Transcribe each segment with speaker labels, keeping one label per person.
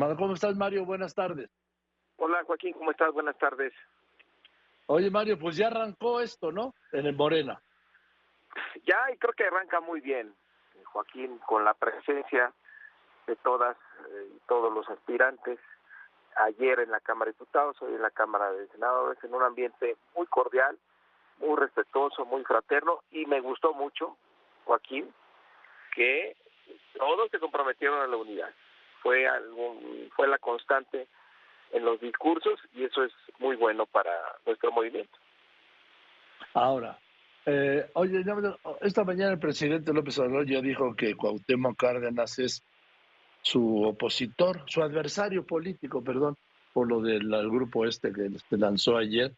Speaker 1: ¿Cómo estás, Mario? Buenas tardes.
Speaker 2: Hola, Joaquín, ¿cómo estás? Buenas tardes.
Speaker 1: Oye, Mario, pues ya arrancó esto, ¿no? En el Morena.
Speaker 2: Ya, y creo que arranca muy bien, Joaquín, con la presencia de todas eh, y todos los aspirantes. Ayer en la Cámara de Diputados, hoy en la Cámara de Senadores, en un ambiente muy cordial, muy respetuoso, muy fraterno, y me gustó mucho, Joaquín, que todos se comprometieron a la unidad fue algún, fue la constante en los discursos y eso es muy bueno para nuestro movimiento.
Speaker 1: Ahora, eh, oye, esta mañana el presidente López Obrador ya dijo que Cuauhtémoc Cárdenas es su opositor, su adversario político, perdón, por lo del grupo este que se lanzó ayer.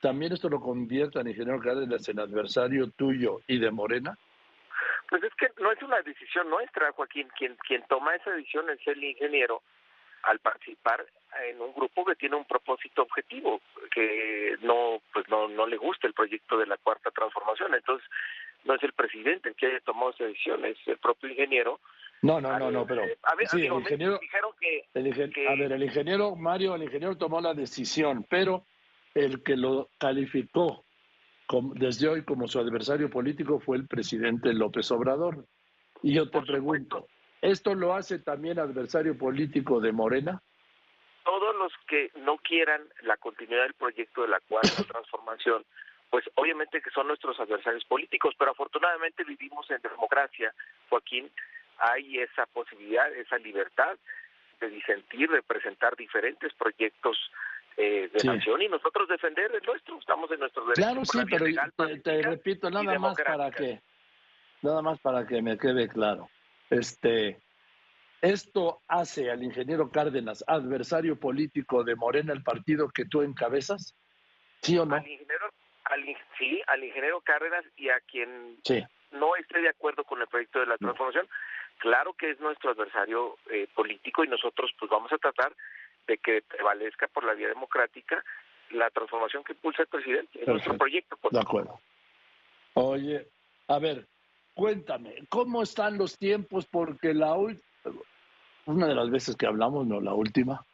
Speaker 1: ¿También esto lo convierte al ingeniero Cárdenas en adversario tuyo y de Morena?
Speaker 2: Pues es que no es una decisión nuestra, Joaquín. Quien, quien toma esa decisión es el ingeniero al participar en un grupo que tiene un propósito objetivo, que no, pues no, no le gusta el proyecto de la cuarta transformación. Entonces, no es el presidente el que haya tomado esa decisión, es el propio ingeniero.
Speaker 1: No, no, no, no, pero a ver, sí, el ingeniero, dijeron que, a ver, el ingeniero Mario, el ingeniero tomó la decisión, pero el que lo calificó desde hoy como su adversario político fue el presidente López Obrador. Y yo te pregunto, ¿esto lo hace también adversario político de Morena?
Speaker 2: Todos los que no quieran la continuidad del proyecto de la cuarta transformación, pues obviamente que son nuestros adversarios políticos, pero afortunadamente vivimos en democracia, Joaquín, hay esa posibilidad, esa libertad de disentir, de presentar diferentes proyectos eh, de nación y nosotros defender el nuestro, estamos en nuestro derecho.
Speaker 1: Claro, sí, pero te, repito nada más para que nada más para que me quede claro. Este esto hace al ingeniero Cárdenas adversario político de Morena, el partido que tú encabezas, ¿sí o no?
Speaker 2: Al ingeniero, sí, al ingeniero Cárdenas y a quien no esté de acuerdo con el proyecto de la transformación, claro que es nuestro adversario eh, político y nosotros pues vamos a tratar de que prevalezca por la vía democrática la transformación que impulsa el presidente, en nuestro proyecto.
Speaker 1: De acuerdo. Oye, a ver, cuéntame, ¿cómo están los tiempos? Porque la una de las veces que hablamos, no la última,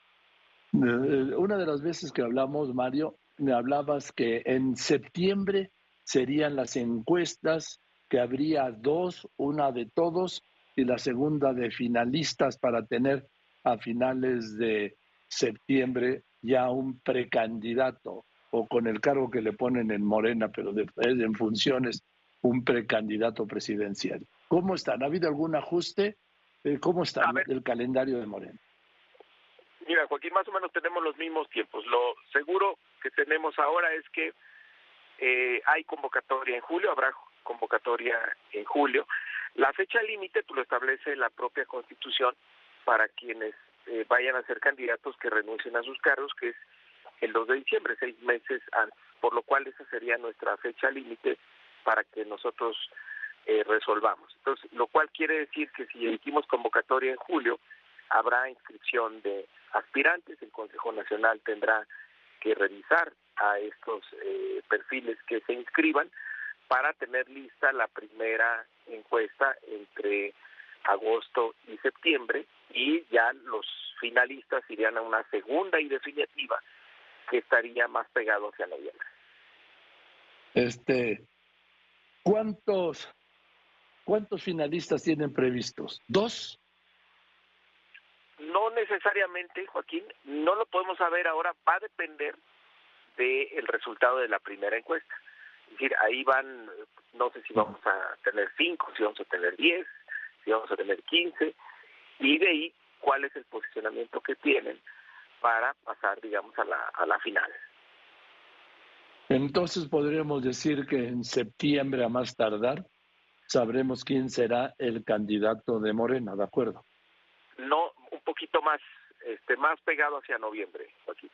Speaker 1: eh, una de las veces que hablamos, Mario, me hablabas que en septiembre serían las encuestas, que habría dos, una de todos y la segunda de finalistas para tener a finales de septiembre ya un precandidato o con el cargo que le ponen en Morena, pero de, en funciones, un precandidato presidencial. ¿Cómo están? ¿Ha habido algún ajuste? Eh, ¿Cómo está el calendario de Morena?
Speaker 2: Mira, Joaquín, más o menos tenemos los mismos tiempos. Lo seguro que tenemos ahora es que eh, hay convocatoria en julio, habrá convocatoria en julio. La fecha límite pues, lo establece la propia Constitución para quienes eh, vayan a ser candidatos que renuncien a sus cargos, que es el 2 de diciembre, seis meses antes, por lo cual esa sería nuestra fecha límite para que nosotros eh, resolvamos. Entonces, lo cual quiere decir que si emitimos convocatoria en julio, habrá inscripción de aspirantes, el Consejo Nacional tendrá que revisar a estos eh, perfiles que se inscriban para tener lista la primera encuesta entre agosto y septiembre y ya los finalistas irían a una segunda y definitiva que estaría más pegado hacia noviembre.
Speaker 1: Este, ¿cuántos cuántos finalistas tienen previstos? ¿Dos?
Speaker 2: No necesariamente, Joaquín, no lo podemos saber ahora, va a depender del resultado de la primera encuesta. Es decir, ahí van, no sé si vamos a tener cinco, si vamos a tener diez, si vamos a tener quince, y de ahí cuál es el posicionamiento que tienen para pasar, digamos, a la, a la final.
Speaker 1: Entonces podríamos decir que en septiembre a más tardar sabremos quién será el candidato de Morena, ¿de acuerdo?
Speaker 2: No, un poquito más, este, más pegado hacia noviembre, aquí.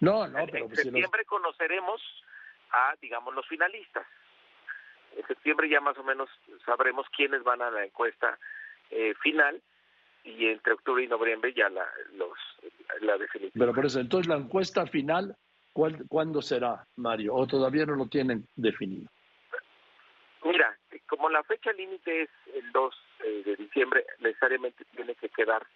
Speaker 1: No, no, pero
Speaker 2: en septiembre conoceremos a, digamos, los finalistas. En septiembre ya más o menos sabremos quiénes van a la encuesta eh, final y entre octubre y noviembre ya la, los, la definitiva.
Speaker 1: Pero por eso, entonces la encuesta final, ¿cuándo será, Mario? ¿O todavía no lo tienen definido?
Speaker 2: Mira, como la fecha límite es el 2 eh, de diciembre, necesariamente tiene que quedar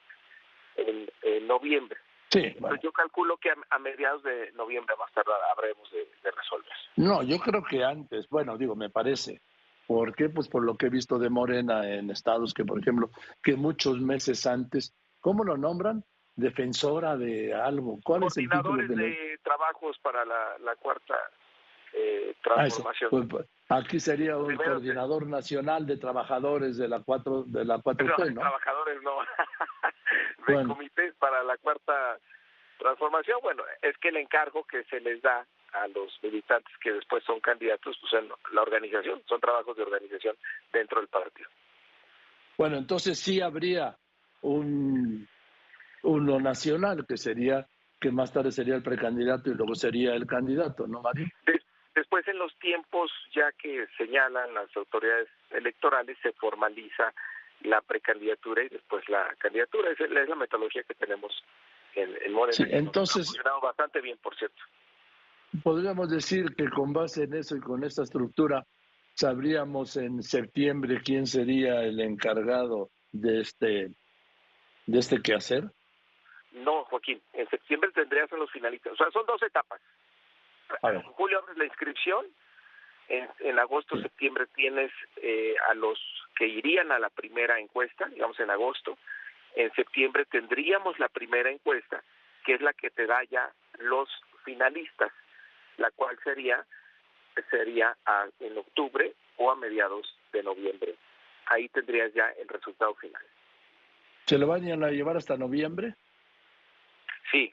Speaker 2: en, noviembre.
Speaker 1: Sí,
Speaker 2: yo calculo que a, mediados de noviembre más tarde habremos de, de, resolver.
Speaker 1: No, yo creo que antes, bueno, digo, me parece. ¿Por qué? Pues por lo que he visto de Morena en estados que, por ejemplo, que muchos meses antes, ¿cómo lo nombran? Defensora de algo. ¿Cuál es el título
Speaker 2: de, de trabajos para la, la cuarta eh, ah, transformación.
Speaker 1: Pues, pues, aquí sería un coordinador nacional de trabajadores de la cuatro de la 4T,
Speaker 2: ¿no? Trabajadores no. de comités para la cuarta transformación. Bueno, es que el encargo que se les da a los militantes que después son candidatos, pues en la organización, son trabajos de organización dentro del partido.
Speaker 1: Bueno, entonces sí habría un uno nacional que sería que más tarde sería el precandidato y luego sería el candidato, ¿no, Mario?
Speaker 2: Después, en los tiempos ya que señalan las autoridades electorales, se formaliza la precandidatura y después la candidatura. Es, es la metodología que tenemos en, en Morena.
Speaker 1: Sí, entonces, ha
Speaker 2: funcionado bastante bien, por cierto.
Speaker 1: Podríamos decir que con base en eso y con esta estructura, sabríamos en septiembre quién sería el encargado de este, de este quehacer.
Speaker 2: No, Joaquín, en septiembre tendrías a los finalistas. O sea, son dos etapas. En julio abres la inscripción, en, agosto, septiembre tienes eh, a los que irían a la primera encuesta, digamos en agosto, en septiembre tendríamos la primera encuesta, que es la que te da ya los finalistas, la cual sería sería en octubre o a mediados de noviembre. Ahí tendrías ya el resultado final.
Speaker 1: ¿Se lo van a llevar hasta noviembre?
Speaker 2: Sí,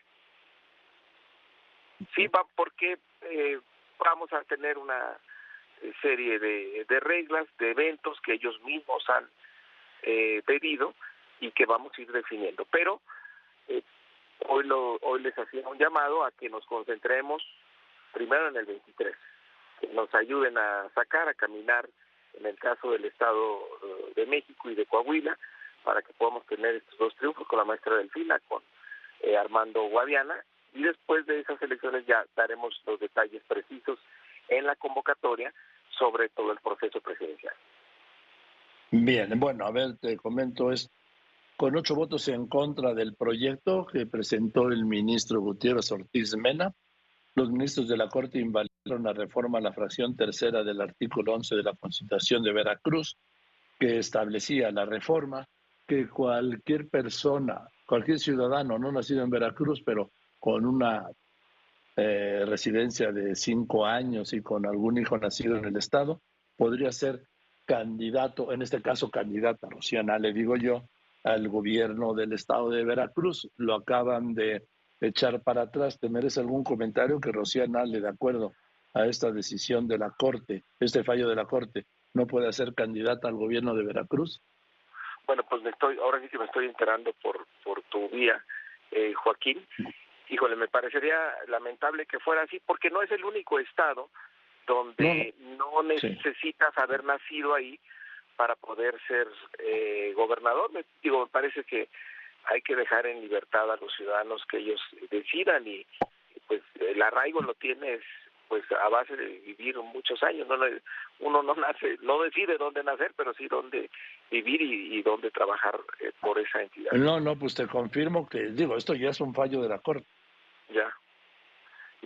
Speaker 2: Sí, va porque eh, vamos a tener una eh, serie de, de, reglas, de eventos que ellos mismos han eh, pedido y que vamos a ir definiendo. Pero eh, hoy, lo, hoy les hacía un llamado a que nos concentremos primero en el 23, que nos ayuden a sacar, a caminar, en el caso del Estado de México y de Coahuila, para que podamos tener estos dos triunfos con la maestra Delfina, con Armando Guadiana y después de esas elecciones ya daremos los detalles precisos en la convocatoria sobre todo el proceso presidencial.
Speaker 1: Bien, bueno, a ver, te comento es con ocho votos en contra del proyecto que presentó el ministro Gutiérrez Ortiz Mena, los ministros de la Corte invalidaron la reforma a la fracción tercera del artículo 11 de la Constitución de Veracruz, que establecía la reforma que cualquier persona, cualquier ciudadano no nacido en Veracruz, pero con una eh, residencia de cinco años y con algún hijo nacido en el Estado, podría ser candidato, en este caso candidata Rociana, le digo yo, al gobierno del Estado de Veracruz. Lo acaban de echar para atrás. ¿Te merece algún comentario que Rociana le de acuerdo a esta decisión de la Corte, este fallo de la Corte, no puede ser candidata al gobierno de Veracruz?
Speaker 2: Bueno, pues me estoy, ahora sí que me estoy enterando por, por tu vía, eh, Joaquín, híjole, me parecería lamentable que fuera así, porque no es el único estado donde no, necesitas haber nacido ahí para poder ser eh, gobernador. Me, digo, me parece que hay que dejar en libertad a los ciudadanos que ellos decidan y pues el arraigo lo tienes pues a base de vivir muchos años. No uno no nace no decide dónde nacer pero sí dónde vivir y, dónde trabajar eh, por esa entidad.
Speaker 1: No no pues te confirmo que digo esto ya es un fallo de la corte.
Speaker 2: Ya.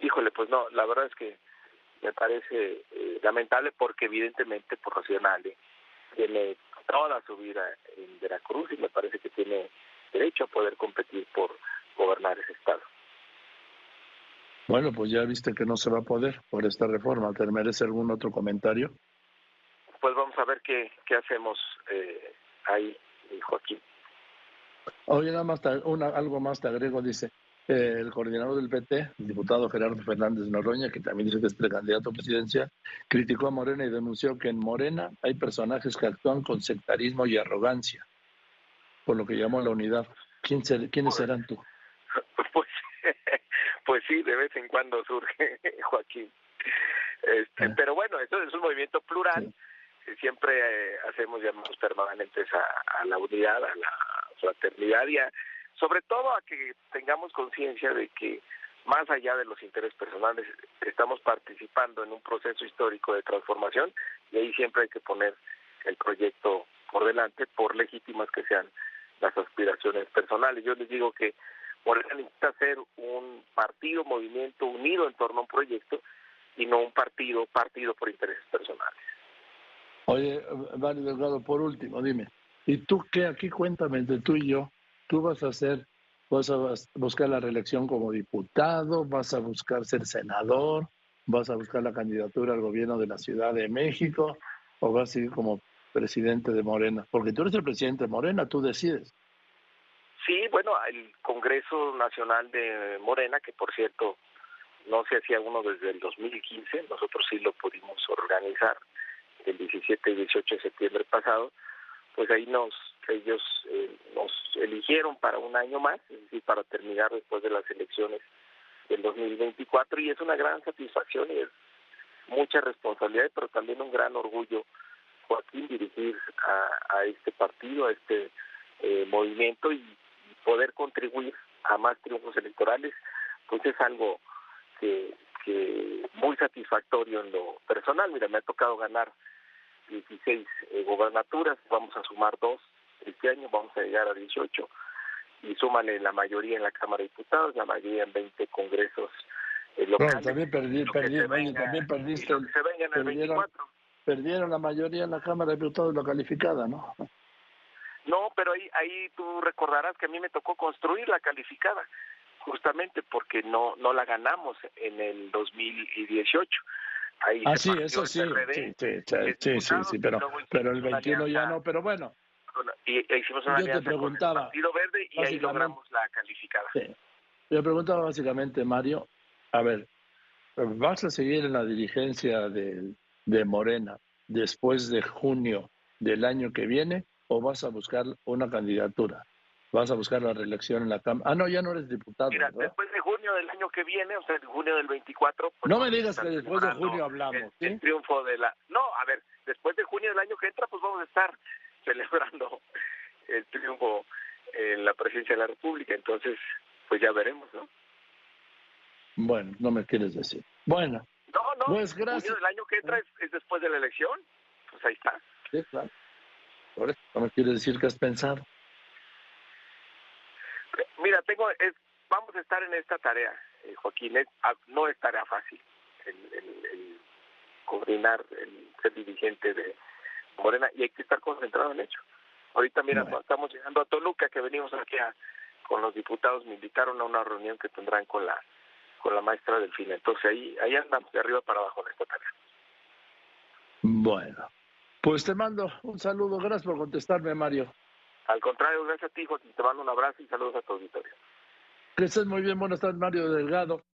Speaker 2: Híjole, pues no, la verdad es que me parece eh, lamentable porque evidentemente por tiene toda su vida en Veracruz y me parece que tiene competir por gobernar ese estado.
Speaker 1: Bueno, pues ya viste que no se va a poder por esta reforma. ¿Te merece algún otro comentario?
Speaker 2: Pues vamos a ver qué, qué hacemos eh, ahí, Joaquín.
Speaker 1: Oye, nada más, una, algo más te agrego, dice, el coordinador del PT, el diputado Gerardo Fernández Noroña, que también dice que es precandidato a presidencia, criticó a Morena y denunció que en Morena hay personajes que actúan con sectarismo y arrogancia, por lo que llamó la unidad. ¿Quién ¿Quiénes serán tú?
Speaker 2: Pues, pues sí, de vez en cuando surge, Joaquín. Este, ah. Pero bueno, esto es un movimiento plural. Siempre eh, hacemos llamados permanentes a, a la unidad, a la fraternidad y a sobre todo a que tengamos conciencia de que más allá de los intereses personales, estamos participando en un proceso histórico de transformación y ahí siempre hay que poner el proyecto por delante, por legítimas que sean las aspiraciones personales. Yo les digo que Morena necesita ser un partido, movimiento unido en torno a un proyecto y no un partido, partido por intereses personales.
Speaker 1: Oye, Mario Delgado, por último, dime, ¿y tú qué aquí cuéntame entre tú y yo? ¿Tú vas a hacer, vas a buscar la reelección como diputado, vas a buscar ser senador, vas a buscar la candidatura al gobierno de la Ciudad de México o vas a ir como presidente de Morena? Porque tú eres el presidente de Morena, tú decides.
Speaker 2: Sí, bueno, el Congreso Nacional de Morena, que por cierto no se hacía uno desde el 2015, nosotros sí lo pudimos organizar el 17 y 18 de septiembre pasado, pues ahí nos ellos eh, nos eligieron para un año más, es decir, para terminar después de las elecciones del 2024 y es una gran satisfacción y es mucha responsabilidad, pero también un gran orgullo, Joaquín, dirigir a, a este partido, a este eh, movimiento y poder contribuir a más triunfos electorales, pues es algo que, que muy satisfactorio en lo personal. Mira, me ha tocado ganar 16 eh, gobernaturas, vamos a sumar dos este año, vamos a llegar a 18 y súmale la mayoría en la Cámara de Diputados, la mayoría en 20 congresos eh, locales.
Speaker 1: también, perdí, perdí, también perdiste.
Speaker 2: se venga en el perdieron, 24.
Speaker 1: Perdieron la mayoría en la Cámara de Diputados, lo calificada, ¿no?
Speaker 2: No, pero ahí, ahí tú recordarás que a mí me tocó construir la calificada, justamente porque no, no la ganamos en el 2018. Ahí
Speaker 1: ah, sí, eso sí, sí, sí, sí, sí, pero, pero el 21 ya no, pero bueno.
Speaker 2: Y e hicimos una
Speaker 1: Yo te preguntaba,
Speaker 2: con el Partido Verde y ahí logramos la calificada. Sí.
Speaker 1: Yo preguntaba básicamente, Mario, a ver, ¿vas a seguir en la dirigencia de, de Morena después de junio del año que viene o vas a buscar una candidatura? ¿Vas a buscar la reelección en la Cámara? Ah, no, ya no eres diputado.
Speaker 2: Mira, después de junio del año que viene, o sea, de junio del 24.
Speaker 1: Pues no me digas que después de junio hablamos.
Speaker 2: El, el, triunfo de la. No, a ver, después de junio del año que entra, pues vamos a estar celebrando el triunfo en la presidencia de la República. Entonces, pues ya veremos, ¿no?
Speaker 1: Bueno, no me quieres decir. Bueno.
Speaker 2: No.
Speaker 1: Pues gracias.
Speaker 2: Junio del año que entra es, es después de la elección. Pues ahí está.
Speaker 1: Sí, claro. Por eso no me quieres decir que has pensado.
Speaker 2: Mira, tengo, es, vamos a estar en esta tarea, eh, Joaquín, ah, no es tarea fácil el, el, coordinar, el ser dirigente de Morena y hay que estar concentrado en ello. Ahorita, mira, estamos llegando a Toluca, que venimos aquí con los diputados, me invitaron a una reunión que tendrán con la con la maestra Delfina. Entonces ahí, ahí andamos de arriba para abajo en esta tarea.
Speaker 1: Bueno, pues te mando un saludo. Gracias por contestarme, Mario.
Speaker 2: Al contrario, gracias a ti, Joaquín. Te mando un abrazo y saludos a tu auditorio.
Speaker 1: Que estés muy bien. Buenas tardes, Mario Delgado.